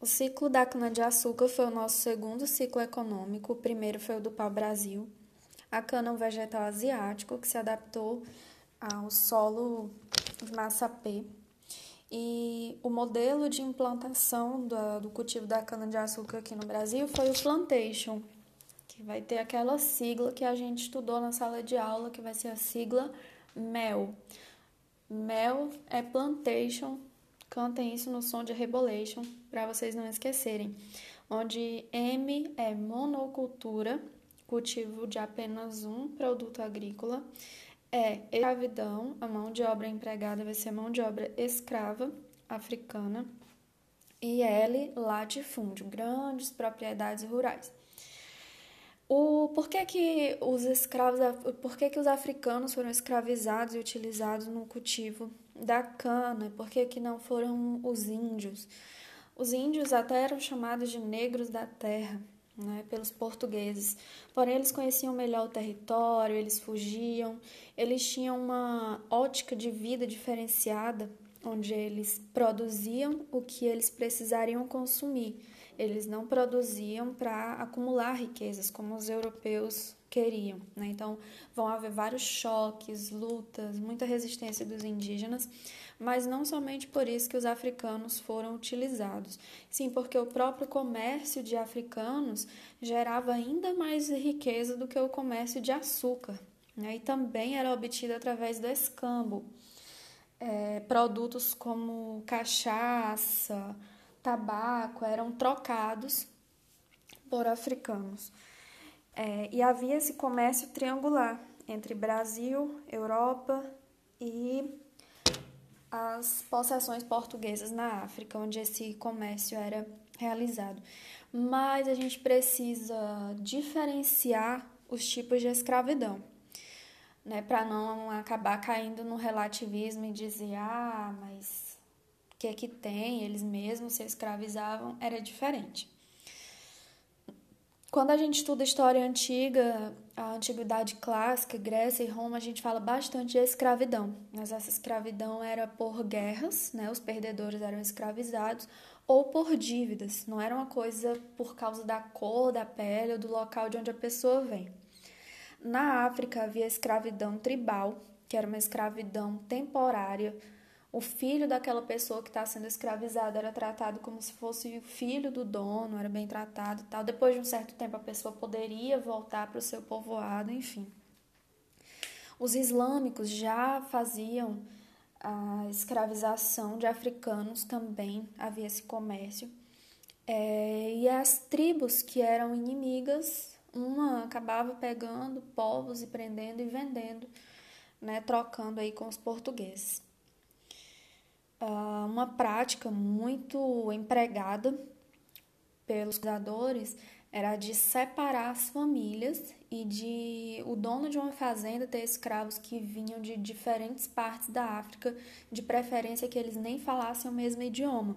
O ciclo da cana-de-açúcar foi o nosso segundo ciclo econômico. O primeiro foi o do pau-brasil. A cana é um vegetal asiático que se adaptou ao solo massapê. E o modelo de implantação do, do cultivo da cana-de-açúcar aqui no Brasil foi o plantation, que vai ter aquela sigla que a gente estudou na sala de aula, que vai ser a sigla MEL. MEL é plantation Cantem isso no som de Rebolation, para vocês não esquecerem. Onde M é monocultura, cultivo de apenas um produto agrícola. É escravidão, a mão de obra empregada vai ser mão de obra escrava africana. E L, latifúndio, grandes propriedades rurais. O, por que, que os escravos, por que, que os africanos foram escravizados e utilizados no cultivo da cana? Por que, que não foram os índios? Os índios até eram chamados de negros da terra, né, pelos portugueses. Porém, eles conheciam melhor o território, eles fugiam, eles tinham uma ótica de vida diferenciada, onde eles produziam o que eles precisariam consumir eles não produziam para acumular riquezas como os europeus queriam. Né? Então, vão haver vários choques, lutas, muita resistência dos indígenas, mas não somente por isso que os africanos foram utilizados, sim porque o próprio comércio de africanos gerava ainda mais riqueza do que o comércio de açúcar, né? e também era obtido através do escambo. É, produtos como cachaça, tabaco eram trocados por africanos. É, e havia esse comércio triangular entre Brasil, Europa e as possessões portuguesas na África, onde esse comércio era realizado. Mas a gente precisa diferenciar os tipos de escravidão, né, para não acabar caindo no relativismo e dizer, ah, mas que é que tem, eles mesmos se escravizavam, era diferente. Quando a gente estuda história antiga, a antiguidade clássica, Grécia e Roma, a gente fala bastante de escravidão. Mas essa escravidão era por guerras, né? Os perdedores eram escravizados ou por dívidas. Não era uma coisa por causa da cor da pele ou do local de onde a pessoa vem. Na África havia escravidão tribal, que era uma escravidão temporária o filho daquela pessoa que está sendo escravizada era tratado como se fosse o filho do dono, era bem tratado tal. Depois de um certo tempo, a pessoa poderia voltar para o seu povoado, enfim. Os islâmicos já faziam a escravização de africanos também, havia esse comércio. É, e as tribos que eram inimigas, uma acabava pegando povos e prendendo e vendendo, né, trocando aí com os portugueses. Ah, uma prática muito empregada pelos cuidadores era de separar as famílias e de o dono de uma fazenda ter escravos que vinham de diferentes partes da África, de preferência que eles nem falassem o mesmo idioma.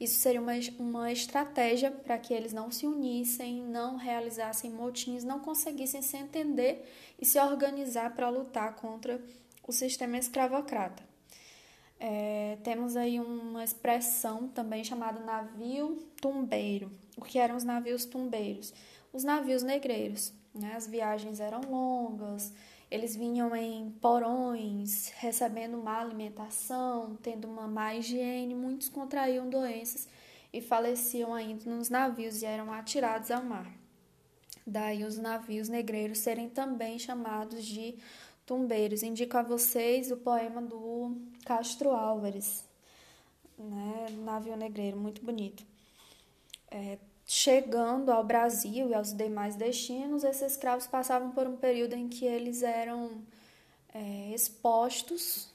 Isso seria uma, uma estratégia para que eles não se unissem, não realizassem motins, não conseguissem se entender e se organizar para lutar contra o sistema escravocrata. É, temos aí uma expressão também chamada navio tumbeiro. O que eram os navios tumbeiros? Os navios negreiros. Né? As viagens eram longas, eles vinham em porões, recebendo má alimentação, tendo uma má higiene, muitos contraíam doenças e faleciam ainda nos navios e eram atirados ao mar. Daí os navios negreiros serem também chamados de tumbeiros. Indico a vocês o poema do Castro Álvares, né? Navio Negreiro, muito bonito. É, chegando ao Brasil e aos demais destinos, esses escravos passavam por um período em que eles eram é, expostos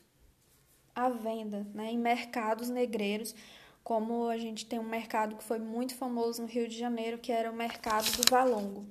à venda né, em mercados negreiros, como a gente tem um mercado que foi muito famoso no Rio de Janeiro, que era o mercado do Valongo.